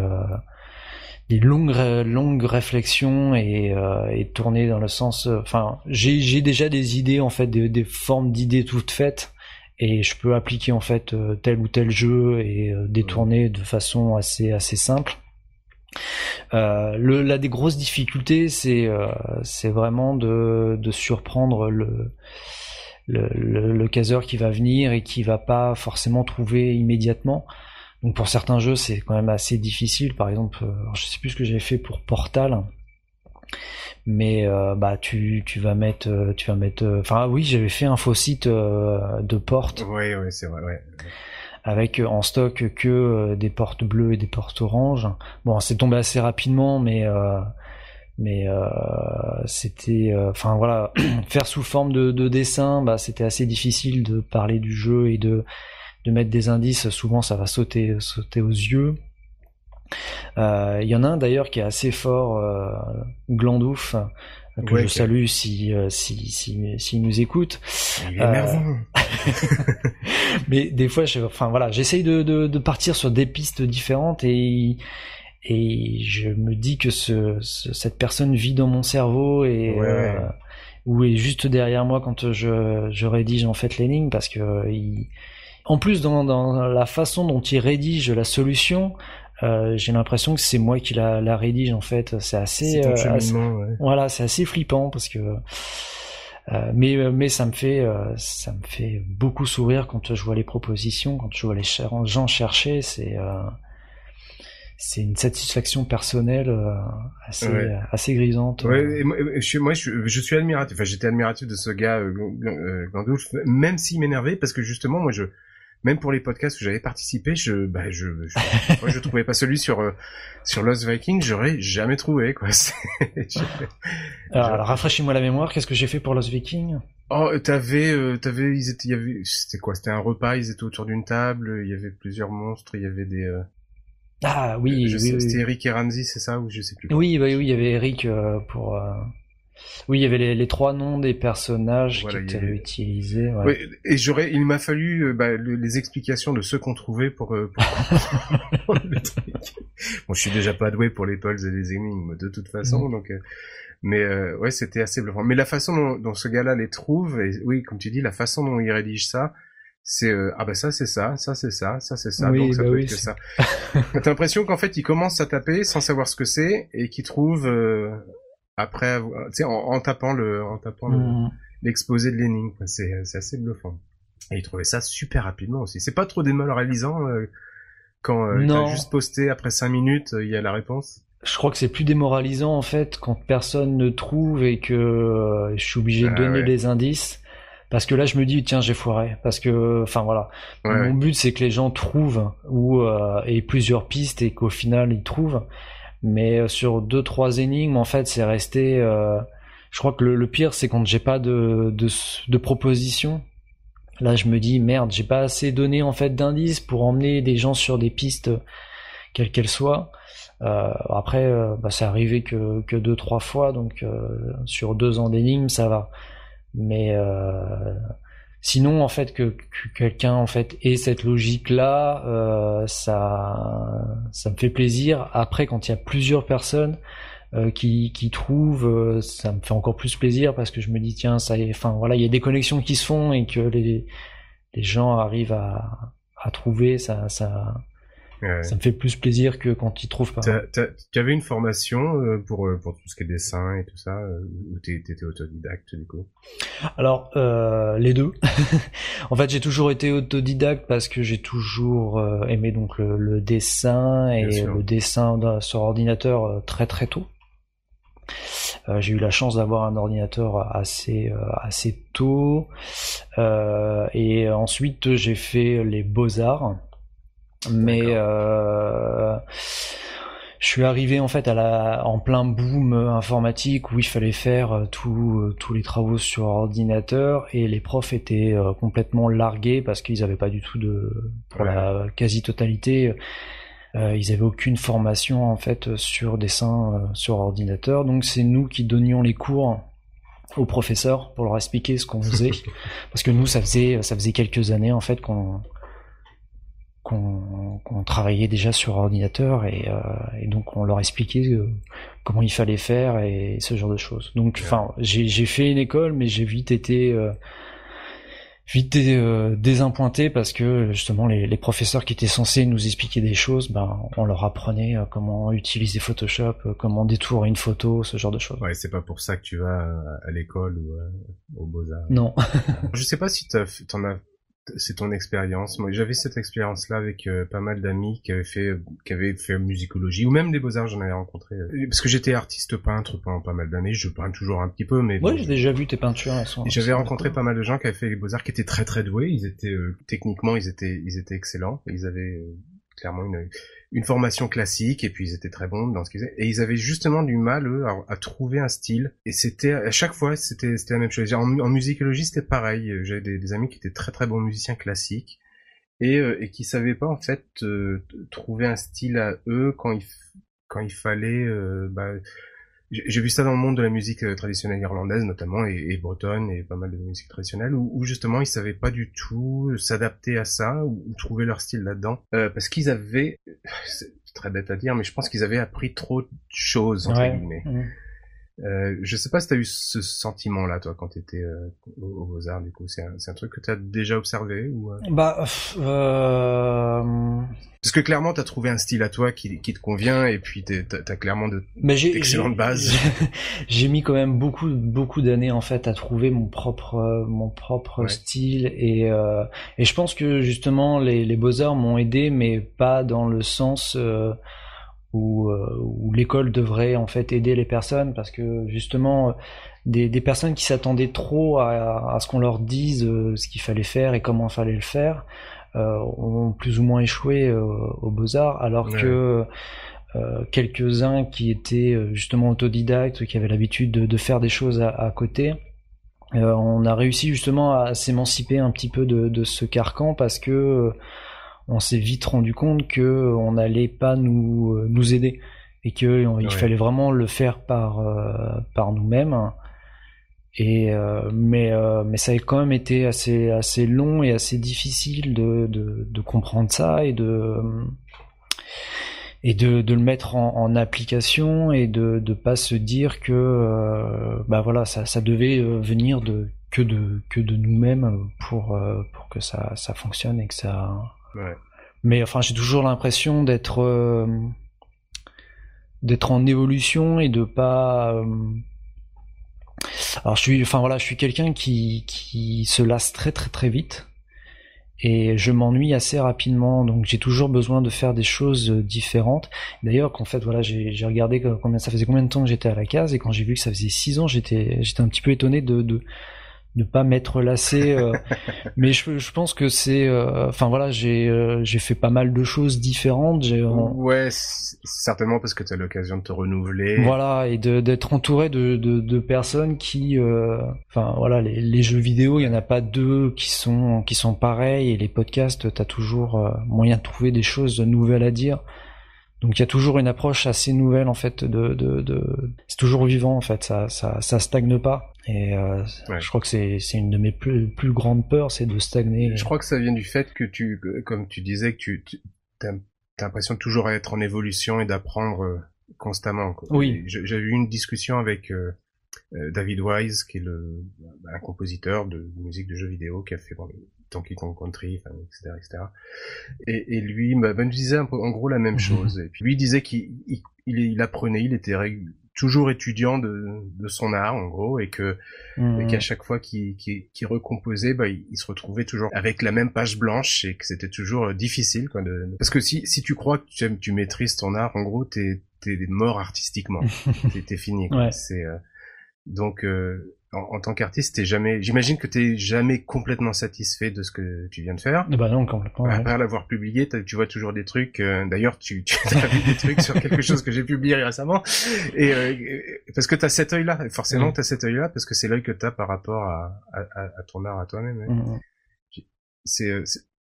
des longues longues réflexions et, et tourner dans le sens enfin j'ai j'ai déjà des idées en fait des, des formes d'idées toutes faites et je peux appliquer en fait tel ou tel jeu et détourner de façon assez assez simple euh, la des grosses difficultés, c'est euh, vraiment de, de surprendre le, le, le, caseur qui va venir et qui va pas forcément trouver immédiatement. Donc pour certains jeux, c'est quand même assez difficile. Par exemple, euh, je sais plus ce que j'ai fait pour Portal, mais euh, bah tu tu vas mettre tu vas mettre. Enfin oui, j'avais fait un faux site de porte. Oui oui c'est vrai. Avec euh, en stock que euh, des portes bleues et des portes oranges. Bon, c'est tombé assez rapidement, mais euh, mais c'était, enfin voilà, faire sous forme de, de dessin, bah c'était assez difficile de parler du jeu et de de mettre des indices. Souvent, ça va sauter sauter aux yeux. Il y en a un d'ailleurs qui est assez fort, Glandouf, que je salue si euh, si si s'il nous écoute. Il est euh, mais des fois, je, enfin voilà, j'essaye de, de, de partir sur des pistes différentes et et je me dis que ce, cette personne vit dans mon cerveau et euh, ou est juste derrière moi quand je, je rédige en fait l'énigme parce que il... en plus dans, dans la façon dont il rédige la solution euh, j'ai l'impression que c'est moi qui la, la, rédige en fait. C'est assez, euh, voilà, c'est assez flippant parce que. Euh, mais mais ça me fait ça me fait beaucoup sourire quand je vois les propositions, quand je vois les gens chercher. C'est c'est une satisfaction personnelle assez assez grisante. Ouais, moi, je, moi je, je, suis admiratif. Enfin, j'étais admiratif de ce gars Gandalf, même s'il m'énervait parce que justement moi je même pour les podcasts où j'avais participé, je, bah, je, je, trouvais pas celui sur euh, sur Lost Viking, j'aurais jamais trouvé quoi. alors, rafraîchis-moi la mémoire. Qu'est-ce que j'ai fait pour Lost Viking? Oh, t'avais, euh, t'avais, ils étaient, il y avait, c'était quoi? C'était un repas. Ils étaient autour d'une table. Il y avait plusieurs monstres. Il y avait des. Euh, ah oui, je oui, sais, C'était Eric et Ramsey, c'est ça? Ou je sais plus. Oui, bah, oui, il y avait Eric pour. Oui, il y avait les, les, trois noms des personnages qui étaient utilisés. Ouais. Oui, et j'aurais, il m'a fallu euh, bah, les explications de ceux qu'on trouvait pour. Euh, pour... le truc. Bon, je suis déjà pas doué pour les puzzles et les énigmes de toute façon, mm. donc. Euh, mais euh, ouais, c'était assez bluffant. Mais la façon dont, dont ce gars-là les trouve, et oui, comme tu dis, la façon dont il rédige ça, c'est ah bah ça c'est ça, ça c'est ça, ça c'est ça, donc ça bah peut être que ça. T'as l'impression qu'en fait il commence à taper sans savoir ce que c'est et qu'il trouve après tu sais en, en, tapant le en tapant mmh. l'exposé de l'énigme c'est c'est assez bluffant. Et il trouvait ça super rapidement aussi. C'est pas trop démoralisant euh, quand euh, t'as juste posté après 5 minutes il y a la réponse? Je crois que c'est plus démoralisant en fait quand personne ne trouve et que euh, je suis obligé de ah donner des indices. Parce que là je me dis tiens j'ai foiré. Parce que enfin voilà. Mon but c'est que les gens trouvent ou euh, aient plusieurs pistes et qu'au final ils trouvent mais euh, sur deux trois énigmes, en fait, c'est resté. Euh, je crois que le, pire, c'est quand j'ai pas de, de, de propositions. Là, je me dis merde, j'ai pas assez donné en fait d'indices pour emmener des gens sur des pistes, quelles qu'elles soient. Euh, après, euh, bah, c'est arrivé que, que deux trois fois, donc euh, sur deux ans d'énigmes, ça va. Mais Sinon, en fait, que, quelqu'un en fait ait cette logique-là, euh, ça, ça me fait plaisir. Après, quand il y a plusieurs personnes euh, qui, qui trouvent, euh, ça me fait encore plus plaisir parce que je me dis tiens, ça, enfin voilà, il y a des connexions qui se font et que les, les gens arrivent à, à trouver, ça, ça, ça me fait plus plaisir que quand ils trouvent pas. Tu avais une formation euh, pour euh, pour tout ce qui est dessin et tout ça, euh, ou t'étais autodidacte du coup? Alors euh, les deux. en fait, j'ai toujours été autodidacte parce que j'ai toujours aimé donc le, dessin et le dessin sur ordinateur très très tôt. j'ai eu la chance d'avoir un ordinateur assez assez tôt et ensuite j'ai fait les beaux arts mais euh, je suis arrivé en fait à la, en plein boom informatique où il fallait faire euh, tout, tous les travaux sur ordinateur et les profs étaient complètement largués parce qu'ils n'avaient pas du tout de, pour la quasi-totalité, ils avaient aucune formation en fait sur dessin sur ordinateur. Donc c'est nous qui donnions les cours aux professeurs pour leur expliquer ce qu'on faisait. Parce que nous ça faisait ça faisait quelques années en fait qu'on qu'on travaillait déjà sur ordinateur et, euh, et, donc on leur expliquait euh, comment il fallait faire et ce genre de choses. Donc enfin j'ai fait une école mais j'ai vite été euh, vite euh, désappointé parce que justement les, les, professeurs qui étaient censés nous expliquer des choses, ben on leur apprenait comment utiliser Photoshop, comment détourer une photo, ce genre de choses. Ouais, c'est pas pour ça que tu vas à l'école ou au Beaux-Arts. Non. Je sais pas si t'en as c'est ton expérience. Moi, j'avais cette expérience-là avec euh, pas mal d'amis qui avaient fait, qui avaient fait musicologie ou même des beaux-arts. J'en avais rencontré euh, parce que j'étais artiste peintre pendant pas mal d'années. Je peins toujours un petit peu, mais ouais, j'ai déjà vu tes peintures. J'avais rencontré pas mal de gens qui avaient fait les beaux-arts, qui étaient très très doués. Ils étaient euh, techniquement, ils étaient, ils étaient excellents. Ils avaient clairement une, une formation classique et puis ils étaient très bons dans ce qu'ils faisaient. Et ils avaient justement du mal eux à, trouver un style. Et c'était à chaque fois c'était c'était la même chose. En, en musicologie c'était pareil. J'avais des, des, amis qui étaient très très bons musiciens classiques. Et, euh, et qui savaient pas en fait euh, trouver un style à eux quand il quand il fallait euh, bah, j'ai vu ça dans le monde de la musique euh, traditionnelle irlandaise notamment et, et bretonne et pas mal de musique traditionnelle où, où justement ils savaient pas du tout s'adapter à ça ou, trouver leur style là-dedans. Euh, parce qu'ils avaient c'est très bête à dire mais je pense qu'ils avaient appris trop de choses entre guillemets. Euh, je sais pas si t'as eu ce sentiment-là, toi, quand t'étais euh, au, Beaux-Arts, du coup. C'est un, un, truc que t'as déjà observé ou euh... Bah, euh... Parce que clairement, t'as trouvé un style à toi qui, qui te convient, et puis t'as as clairement de excellentes bases. J'ai mis quand même beaucoup, beaucoup d'années en fait à trouver mon propre, mon propre style, et euh, et je pense que justement les, les Beaux-Arts m'ont aidé, mais pas dans le sens euh, où, euh, où l'école devrait en fait aider les personnes parce que justement des, des personnes qui s'attendaient trop à, à ce qu'on leur dise euh, ce qu'il fallait faire et comment il fallait le faire euh, ont plus ou moins échoué aux beaux-arts alors que euh, quelques-uns qui étaient justement autodidactes, qui avaient l'habitude de, de, faire des choses à, à côté, euh, on a réussi justement à s'émanciper un petit peu de, de, ce carcan parce que on s'est vite rendu compte que on n'allait pas nous euh, nous aider et que il fallait vraiment le faire par euh, par nous-mêmes. Et euh, mais mais ça a quand même été assez assez long et assez difficile de de, de comprendre ça et de et de, de le mettre en, en, application et de de pas se dire que bah voilà ça ça devait venir de que de que de nous-mêmes pour pour que ça ça fonctionne et que ça mais enfin, j'ai toujours l'impression d'être euh, en évolution et de pas. Euh, alors je suis, enfin voilà, je suis quelqu'un qui qui se lasse très très très vite et je m'ennuie assez rapidement donc j'ai toujours besoin de faire des choses différentes d'ailleurs qu'en fait voilà j'ai regardé combien ça faisait combien de temps que j'étais à la case et quand j'ai vu que ça faisait six ans j'étais j'étais un petit peu étonné de, de ne pas m'être lassé euh, mais je, je, pense que c'est euh, enfin voilà j'ai euh, j'ai fait pas mal de choses différentes. J'ai ouais certainement parce que tu as l'occasion de te renouveler. Voilà et d'être entouré de, de, de, personnes qui enfin voilà les, les, jeux vidéo il y en a pas deux qui sont qui sont pareils et les podcasts tu as toujours moyen de trouver des choses nouvelles à dire donc il y a toujours une approche assez nouvelle en fait de, de, de... c'est toujours vivant en fait ça ça ça stagne pas et euh, je crois que c'est c'est une de mes plus plus grandes peurs c'est de stagner. Je crois que ça vient du fait que tu comme tu disais que tu, tu as, l'impression de toujours être en évolution et d'apprendre euh, constamment. Quoi. Oui. J'ai eu une discussion avec euh, euh, David Wise qui est le un compositeur de musique de jeux vidéo qui a fait bon, Donkey Kong Country, etc., etc. Et, et lui bah, ben, disait un peu, en gros la même mhm. chose. Et puis lui disait qu'il il, il, apprenait, il était toujours étudiant de, de, son art en gros et que mhm. qu'à chaque fois qu'il qu'il recomposait bah, il, se retrouvait toujours avec la même page blanche et que c'était toujours euh, difficile quoi de... parce que si si tu crois que tu, tu maîtrises ton art en gros t'es t'es mort artistiquement t'es fini quoi. c'est euh, donc euh, en, tant qu'artiste, t'es jamais, j'imagine que t'es jamais complètement satisfait de ce que tu viens de faire. Bah non, complètement. Après l'avoir publié, tu vois toujours des trucs. Euh, d'ailleurs, tu, tu as vu des trucs sur quelque chose que j'ai publié récemment, et euh, parce que t'as cet œil-là. Forcément, tu t'as cet œil-là parce que c'est l'œil que t'as par rapport à, à, à, ton art, à toi-même. Mm. C'est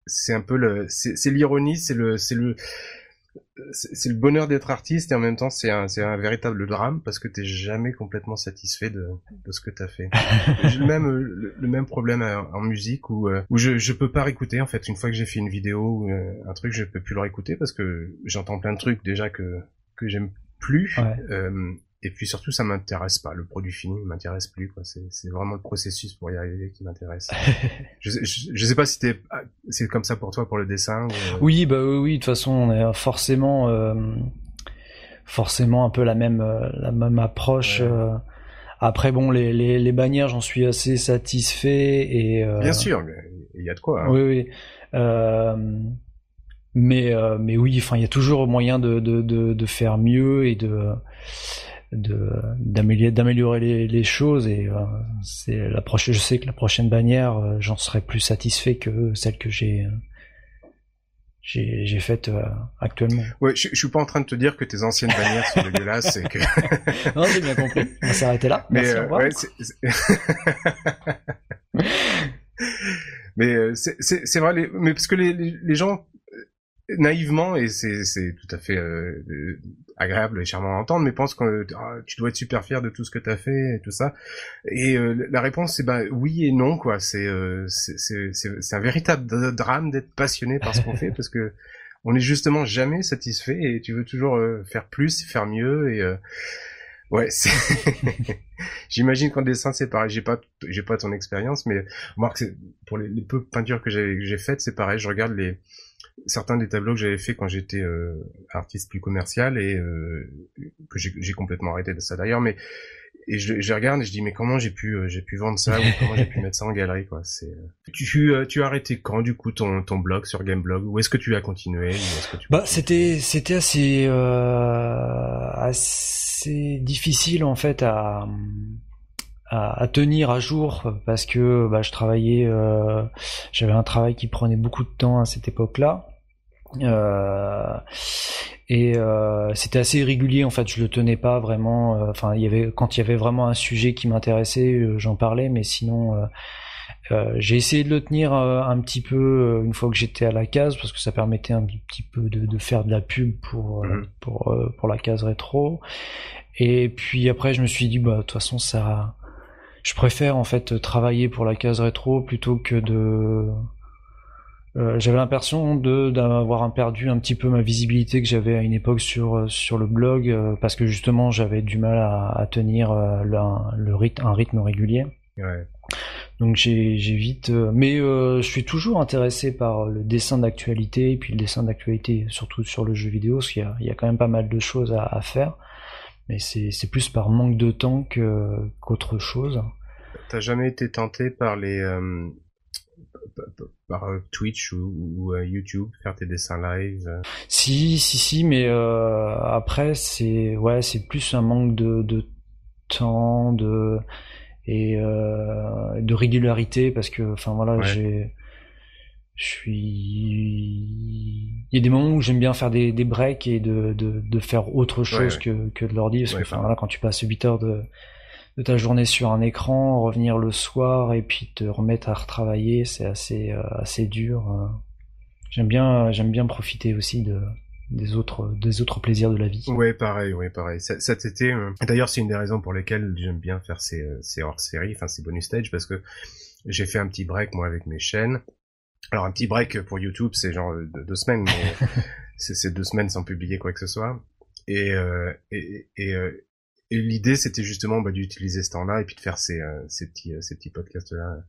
c'est un peu le, c'est l'ironie, c'est le, c'est le c'est le bonheur d'être artiste et en même temps c'est un, un véritable drame parce que t'es jamais complètement satisfait de, de ce que t'as fait. J'ai le même, le, même problème en musique où, euh, où je, je peux pas réécouter en fait. Une fois que j'ai fait une vidéo ou euh, un truc, je peux plus le réécouter parce que j'entends plein de trucs déjà que, que j'aime plus. Euh, et puis surtout, ça m'intéresse pas. Le produit fini m'intéresse plus. Quoi. C'est, c'est vraiment le processus pour y arriver qui m'intéresse. je, je, sais pas si c'est comme ça pour toi pour le dessin. Euh, oui, bah oui, oui. De toute façon, on est forcément, euh, forcément un peu la même, euh, la même approche. Après, bon, les, les, les bannières, j'en suis assez satisfait et. Bien sûr, il y a de quoi. Hein. Oui, oui. mais mais oui, enfin, il y a toujours moyen de, de, de, de faire mieux et de d'améliorer d'améliorer les, les, choses et euh, c'est la prochaine je sais que la prochaine bannière euh, j'en serai plus satisfait que celle que j'ai j'ai j'ai faite euh, actuellement. Ouais, je, je, suis pas en train de te dire que tes anciennes bannières sont dégueulasses et que Non, j'ai bien compris. On va s'arrêter là. Mais Merci, ouais, mais c'est c'est vrai les, mais parce que les, les gens naïvement et c'est c'est tout à fait euh, agréable et charmant à entendre mais pense que ah, tu dois être super fier de tout ce que tu as fait et tout ça et euh, la réponse c'est ben oui et non quoi c'est euh, c'est un véritable drame d'être passionné par ce qu'on fait parce que on est justement jamais satisfait et tu veux toujours faire plus faire mieux et Ouais, j'imagine qu'en dessin c'est pareil. J'ai pas, j'ai pas ton expérience, mais moi, pour les, les peu peintures que j'ai faites, c'est pareil. Je regarde les, certains des tableaux que j'avais fait quand j'étais euh, artiste plus commercial et euh, que j'ai complètement arrêté de ça d'ailleurs mais et je, je, regarde et je dis mais comment j'ai pu euh, j'ai pu vendre ça ou comment j'ai pu mettre ça en galerie quoi. C'est tu as arrêté quand du coup ton ton blog sur Gameblog? Ou est-ce que tu as continué que tu bah c'était c'était assez assez difficile en fait à à, tenir à jour parce que bah, je travaillais, euh, j'avais un travail qui prenait beaucoup de temps à cette époque-là. Euh, et euh, c'était assez irrégulier en fait je le tenais pas vraiment enfin il y avait quand il y avait vraiment un sujet qui m'intéressait j'en parlais mais sinon j'ai essayé de le tenir un petit peu une fois que j'étais à la case parce que ça permettait un petit peu de, de faire de la pub pour mmh. pour pour la case rétro et puis après je me suis dit bah de toute façon ça je préfère en fait travailler pour la case rétro plutôt que de euh, j'avais l'impression d'avoir perdu un petit peu ma visibilité que j'avais à une époque sur sur le blog euh, parce que justement j'avais du mal à, à tenir euh, le, rythme un rythme régulier. Ouais. Donc j'ai vite mais je suis toujours intéressé par le dessin d'actualité et puis le dessin d'actualité surtout sur le jeu vidéo parce qu'il y y a quand même pas mal de choses à, à faire mais c'est plus par manque de temps qu'autre chose. T'as jamais été tenté par les euh, par euh, Twitch ou, euh, YouTube faire tes dessins live Si si si mais après c'est ouais c'est plus un manque de, de temps de et de régularité parce que enfin voilà j'ai je suis il y a des moments où j'aime bien faire des, des breaks et de, de, de faire autre chose que, que de l'ordi parce que enfin, voilà quand tu passes 8 heures de, de ta journée sur un écran revenir le soir et puis te remettre à retravailler c'est assez euh, assez dur hein. j'aime bien j'aime bien profiter aussi de des autres des autres plaisirs de la vie. Ouais, pareil, ouais, pareil. Cet été, euh, d'ailleurs, c'est une des raisons pour lesquelles j'aime bien faire ces, euh, ces hors-séries, enfin ces bonus stage, parce que j'ai fait un petit break moi avec mes chaînes alors un petit break pour YouTube, c'est genre deux, semaines, mais c'est deux semaines sans publier quoi que ce soit. Et, euh, et, et, euh, et l'idée c'était justement bah, d'utiliser ce temps-là et puis de faire ces, euh, ces petits ces petits podcasts là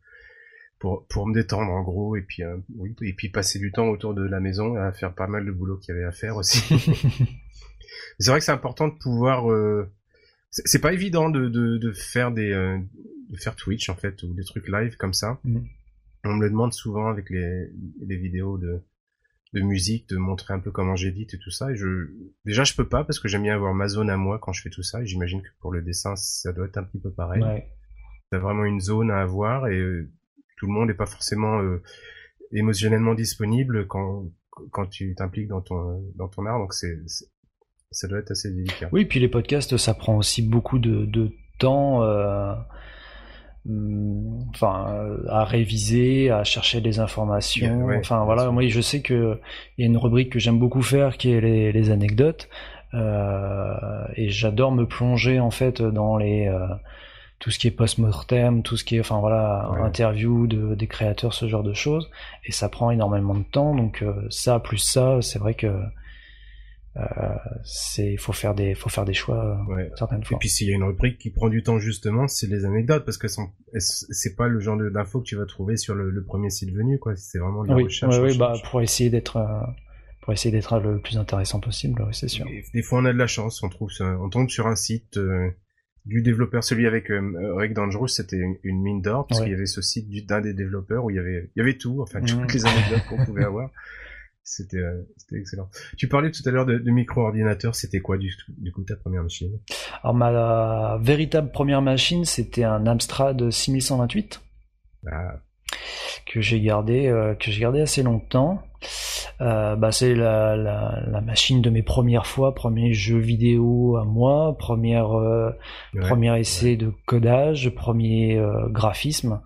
pour pour me détendre en gros et puis oui et puis passer du temps autour de la maison à faire pas mal de boulot qu'il y avait à faire aussi. c'est vrai que c'est important de pouvoir c'est pas évident de, de, de faire des de faire Twitch en fait ou des trucs live comme ça. Mm on me le demande souvent avec les, les vidéos de, de musique, de montrer un peu comment j'édite et tout ça. Et je, déjà, je peux pas parce que j'aime bien avoir ma zone à moi quand je fais tout ça. Et j'imagine que pour le dessin, ça doit être un petit peu pareil. Ouais. t'as vraiment une zone à avoir et tout le monde n'est pas forcément émotionnellement disponible quand quand tu t'impliques dans ton dans ton art donc c'est ça doit être assez délicat. Oui, puis les podcasts, ça prend aussi beaucoup de, de temps. Euh, enfin à réviser à chercher des informations. Enfin voilà moi je sais que il y a une rubrique que j'aime beaucoup faire qui est les, les anecdotes. Euh, et j'adore me plonger en fait dans les euh, tout ce qui est post-mortem, tout ce qui est, enfin voilà, interview de, des créateurs, ce genre de choses, et ça prend énormément de temps. Donc euh, ça plus ça, c'est vrai que euh, c'est, faut faire des, faut faire des choix ouais. certaines fois. Et puis s'il y a une rubrique qui prend du temps justement, c'est les anecdotes parce que c'est pas le genre d'infos que tu vas trouver sur le, premier site venu, quoi. C'est vraiment de la oui, recherche. Oui, bah pour essayer d'être euh, pour essayer d'être le plus intéressant possible, c'est sûr. des fois, on a de la chance, on trouve, on tombe sur un site du développeur, celui avec euh, Rick Dangerous, c'était une, mine d'or parce qu'il y avait ce site d'un des développeurs où il y avait, il y avait tout, enfin toutes mm. les anecdotes qu'on pouvait avoir. C'était, euh, c'était excellent. Tu parlais tout à l'heure de, de micro-ordinateur. C'était quoi du, du, coup ta première machine? Alors ma véritable première machine, c'était un Amstrad 6128 ah. que j'ai gardé, euh, que j'ai gardé assez longtemps. Euh, bah, c'est la, la, la, machine de mes premières fois, premier jeu vidéo à moi, première, euh, premier essai de codage, premier graphisme.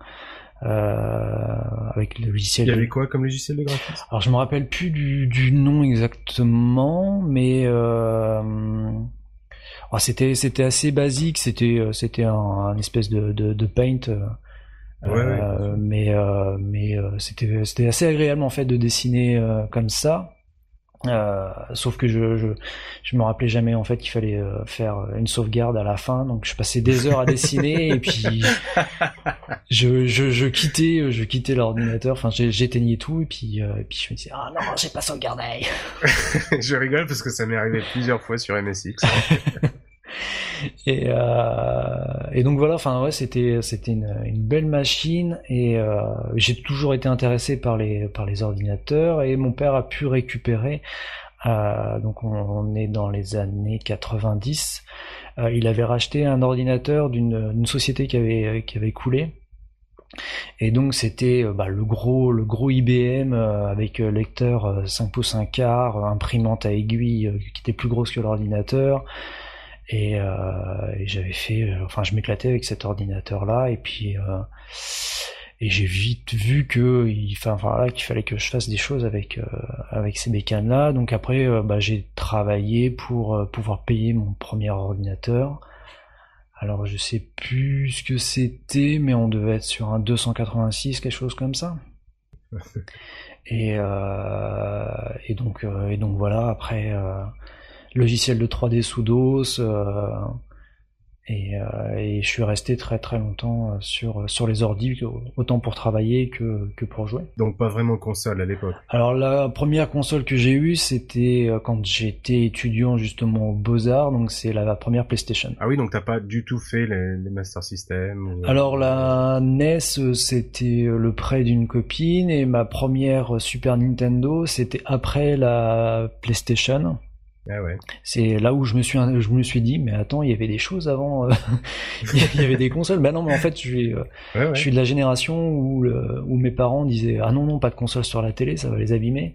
Avec le logiciel. Il y avait quoi comme logiciel de graphisme? Alors je me rappelle plus du, du nom exactement, mais oh, c'était c'était assez basique. C'était c'était un, un, espèce de, de, de paint euh, mais euh, mais euh, c'était c'était assez agréable en fait de dessiner comme ça. Euh, sauf que je, je, je me rappelais jamais en fait qu'il fallait faire une sauvegarde à la fin. Donc je passais des heures à dessiner et puis je, je, je quittais je quittais l'ordinateur. Enfin j'éteignais tout et puis et puis je me disais ah non j'ai pas sauvegardé. Je rigole parce que ça m'est arrivé plusieurs fois sur MSX et, euh, et donc voilà, enfin ouais, c'était c'était une, belle machine et euh, j'ai toujours été intéressé par les par les ordinateurs et mon père a pu récupérer. Euh, donc on, est dans les années 90. Euh, il avait racheté un ordinateur d'une société qui avait qui avait coulé. Et donc c'était bah, le gros le gros IBM avec lecteur 5 pouces 1 quart, imprimante à aiguille qui était plus grosse que l'ordinateur. Et, euh, et j'avais fait, euh, enfin, je m'éclatais avec cet ordinateur-là, et puis euh, et j'ai vite vu que, il, enfin, voilà, qu'il fallait que je fasse des choses avec euh, avec ces bécanes-là. Donc après, euh, bah, j'ai travaillé pour pouvoir payer mon premier ordinateur. Alors je sais plus ce que c'était, mais on devait être sur un 286, quelque chose comme ça. et, et donc et donc voilà. Après logiciel de 3D sous DOS. Euh, et, euh, et, je suis resté très très longtemps euh, sur sur les ordi, autant pour travailler que, que pour jouer. Donc pas vraiment console à l'époque. Alors la première console que j'ai eue, c'était quand j'étais étudiant justement au Beaux Arts, donc c'est la, première PlayStation. Ah oui, donc t'as pas du tout fait les, les Master System. Alors la NES, c'était le prêt d'une copine et ma première Super Nintendo, c'était après la PlayStation. Ah ouais. C'est là où je me suis je me suis dit mais attends il y avait des choses avant euh, il y avait des consoles. Bah non mais en fait je suis euh, je suis de la génération où où mes parents disaient ah non non pas de console sur la télé ça va les abîmer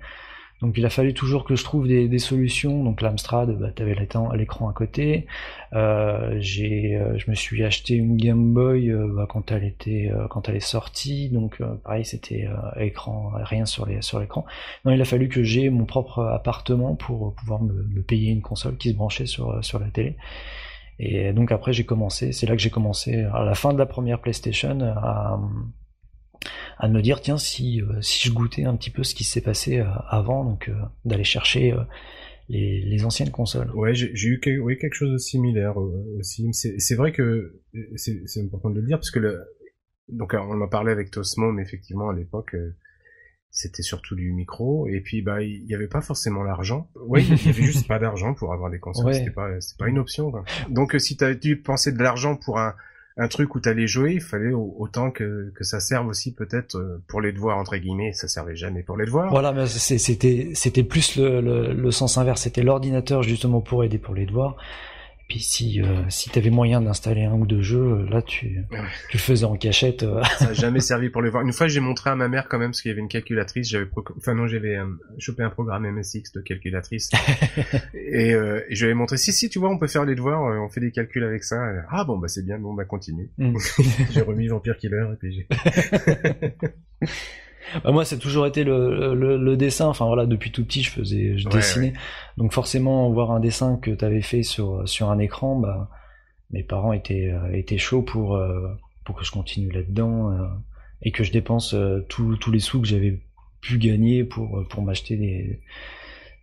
donc il a fallu toujours que je trouve des, solutions. Donc l'Amstrad, bah, tu avais l'écran à côté. Euh, j'ai, euh, je me suis acheté une Game Boy euh, bah, quand elle était, quand elle est sortie. Donc pareil, c'était écran, rien sur les sur l'écran. Non, il a fallu que j'ai mon propre appartement pour pouvoir me, me, payer une console qui se branchait sur sur la télé. Et donc après j'ai commencé, c'est là que j'ai commencé à la fin de la première PlayStation à à me dire tiens si euh, si je goûtais un petit peu ce qui s'est passé euh, avant donc euh, d'aller chercher les, les, anciennes consoles. Ouais, j'ai eu oui, quelque chose de similaire aussi. C'est vrai que c'est important de le dire parce que le, donc on en parlait avec Tosmo, mais effectivement à l'époque c'était surtout du micro et puis bah il y avait pas forcément l'argent. Oui, il y avait juste pas d'argent pour avoir des consoles, c'était pas pas une option. Quoi. Donc si tu as dû penser de l'argent pour un un truc où t'allais jouer, il fallait autant que, que ça serve aussi peut-être euh, pour les devoirs entre guillemets. Ça servait jamais pour les devoirs. Voilà, mais c'était c'était plus le, le, le sens inverse. C'était l'ordinateur justement pour aider pour les devoirs. Puis si euh, si t'avais moyen d'installer un ou deux jeux, là tu tu le faisais en cachette. Euh. Ça a jamais servi pour le voir. Une fois j'ai montré à ma mère quand même parce qu'il y avait une calculatrice. J'avais enfin non j'avais euh, chopé un programme MSX de calculatrice et, euh, et je lui avais montré si si tu vois on peut faire les devoirs, on fait des calculs avec ça. Ah bon bah c'est bien bon bah continue. Mm. j'ai remis Vampire Killer et puis j'ai. Bah, moi, c'est toujours été le, le, le, dessin. Enfin voilà, depuis tout petit, je faisais, je dessinais. Donc forcément, voir un dessin que tu avais fait sur sur un écran, bah mes parents étaient euh, étaient chauds pour euh, pour que je continue là-dedans euh, et que je dépense tous tous les sous que j'avais pu gagner pour pour m'acheter des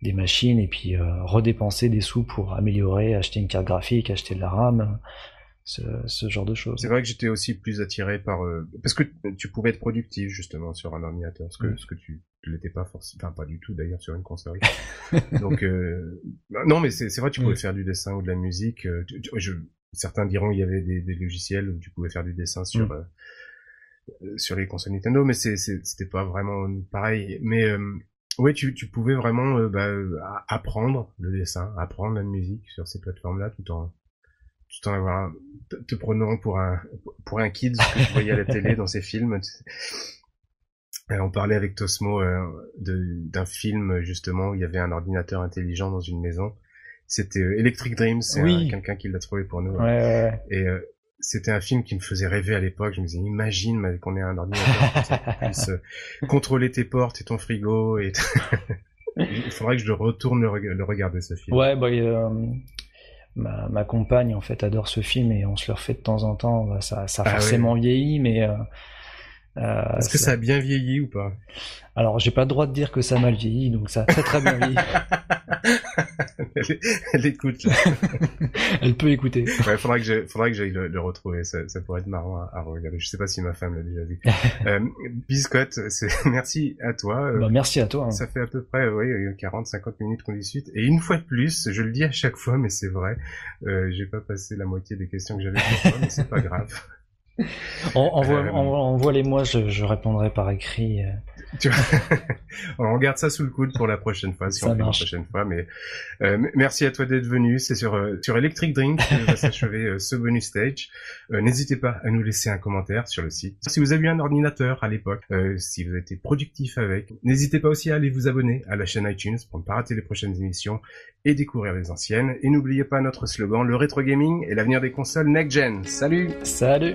des machines et puis redépenser des sous pour améliorer, acheter une carte graphique, acheter de la RAM ce, genre de choses. C'est vrai que j'étais aussi plus attiré par euh, parce que tu pouvais être productif justement sur un ordinateur, ce que ce que tu ne l'étais pas forcément, enfin pas du tout d'ailleurs sur une console. Donc euh... non, mais c'est vrai, tu pouvais faire du dessin ou de la musique. Euh, je, certains diront il y avait des, des, logiciels où tu pouvais faire du dessin sur mm. euh, sur les consoles Nintendo, mais c'était pas vraiment pareil. Mais ouais, tu, tu pouvais vraiment bah, apprendre le dessin, apprendre la musique sur ces plateformes-là, tout en tout en avoir te prenant pour un pour un kid que je voyais à la télé dans ces films. Euh, on parlait avec Tosmo euh, d'un film justement où il y avait un ordinateur intelligent dans une maison. C'était euh, Electric Dreams, c'est quelqu'un qui l'a trouvé pour nous. Ouais, Et c'était un film qui me faisait rêver à l'époque. Je me disais, imagine qu'on ait un ordinateur qui puisse contrôler tes portes et ton frigo. Et il faudrait que je retourne le, regarder ce film. Ouais, bah, ma, ma, compagne en fait adore ce film et on se le refait de temps en temps. Bah, ça, ça a ah forcément vieilli, mais euh, Est-ce que ça a bien vieilli ou pas? Alors, j'ai pas le droit de dire que ça a mal vieilli, donc ça a très très bien vieilli. elle, écoute. elle peut écouter. Ouais, faudra que j'aille, faudra que j'aille le, retrouver. Ça, ça, pourrait être marrant à, regarder. Je sais pas si ma femme l'a déjà vu. euh, Biscotte, merci à toi. Euh, bah, merci à toi. Hein. Ça fait à peu près, oui, 40, 50 minutes qu'on discute. Et une fois de plus, je le dis à chaque fois, mais c'est vrai, euh, j'ai pas passé la moitié des questions que j'avais pour toi, mais c'est pas grave on, envoie, les mois, je, répondrai par écrit. Euh. on regarde ça sous le coude pour la prochaine fois, si on fait la prochaine fois. Mais euh, merci à toi d'être venu. C'est sur euh, sur Electric Drink que va s'achever ce bonus stage. N'hésitez pas à nous laisser un commentaire sur le site. Si vous avez eu un ordinateur à l'époque, si vous été productif avec, n'hésitez pas aussi à aller vous abonner à la chaîne iTunes pour ne pas rater les prochaines émissions et découvrir les anciennes. Et n'oubliez pas notre slogan, le rétro gaming et l'avenir des consoles next gen. Salut Salut